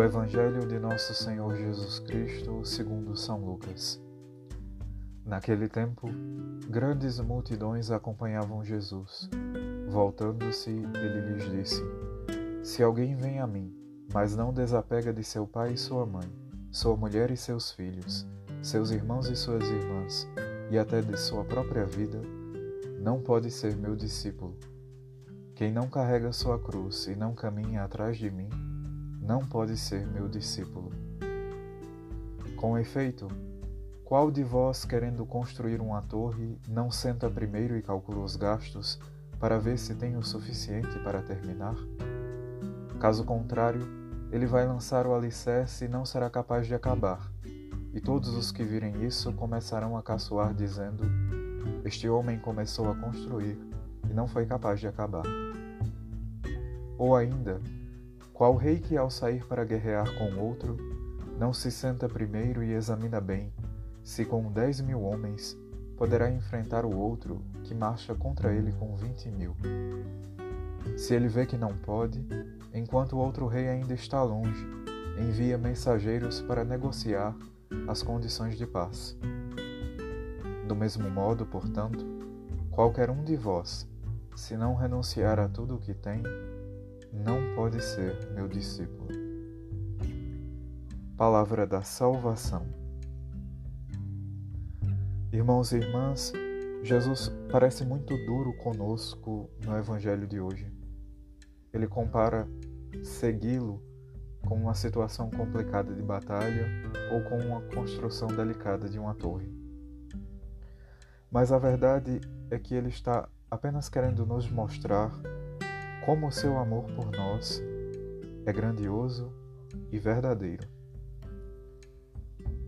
Evangelho de Nosso Senhor Jesus Cristo, segundo São Lucas. Naquele tempo, grandes multidões acompanhavam Jesus. Voltando-se, ele lhes disse: Se alguém vem a mim, mas não desapega de seu pai e sua mãe, sua mulher e seus filhos, seus irmãos e suas irmãs, e até de sua própria vida, não pode ser meu discípulo. Quem não carrega sua cruz e não caminha atrás de mim, não pode ser meu discípulo. Com efeito, qual de vós, querendo construir uma torre, não senta primeiro e calcula os gastos para ver se tem o suficiente para terminar? Caso contrário, ele vai lançar o alicerce e não será capaz de acabar. E todos os que virem isso começarão a caçoar, dizendo: Este homem começou a construir e não foi capaz de acabar. Ou ainda, qual rei que, ao sair para guerrear com outro, não se senta primeiro e examina bem se com dez mil homens poderá enfrentar o outro que marcha contra ele com vinte mil? Se ele vê que não pode, enquanto o outro rei ainda está longe, envia mensageiros para negociar as condições de paz. Do mesmo modo, portanto, qualquer um de vós, se não renunciar a tudo o que tem, não pode ser meu discípulo. Palavra da Salvação. Irmãos e irmãs, Jesus parece muito duro conosco no Evangelho de hoje. Ele compara segui-lo com uma situação complicada de batalha ou com uma construção delicada de uma torre. Mas a verdade é que ele está apenas querendo nos mostrar como o seu amor por nós é grandioso e verdadeiro.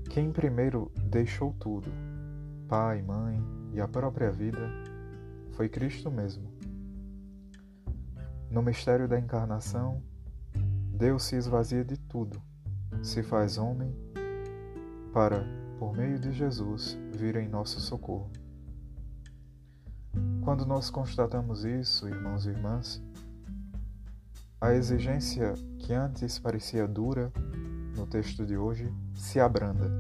Quem primeiro deixou tudo, pai, mãe e a própria vida, foi Cristo mesmo. No mistério da encarnação, Deus se esvazia de tudo, se faz homem para, por meio de Jesus, vir em nosso socorro. Quando nós constatamos isso, irmãos e irmãs, a exigência que antes parecia dura no texto de hoje se abranda.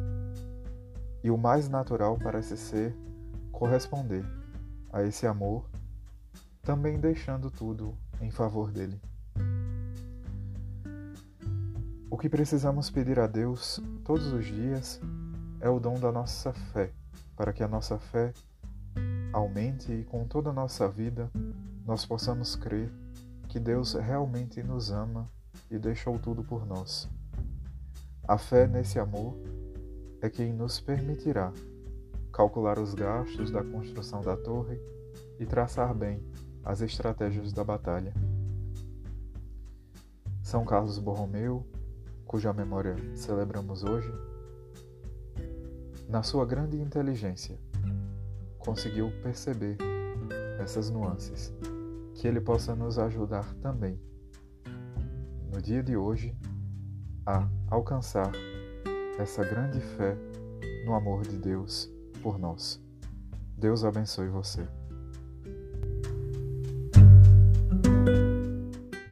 E o mais natural parece ser corresponder a esse amor, também deixando tudo em favor dele. O que precisamos pedir a Deus todos os dias é o dom da nossa fé, para que a nossa fé aumente e com toda a nossa vida nós possamos crer que Deus realmente nos ama e deixou tudo por nós. A fé nesse amor é quem nos permitirá calcular os gastos da construção da torre e traçar bem as estratégias da batalha. São Carlos Borromeu, cuja memória celebramos hoje, na sua grande inteligência, conseguiu perceber essas nuances que Ele possa nos ajudar também, no dia de hoje, a alcançar essa grande fé no amor de Deus por nós. Deus abençoe você.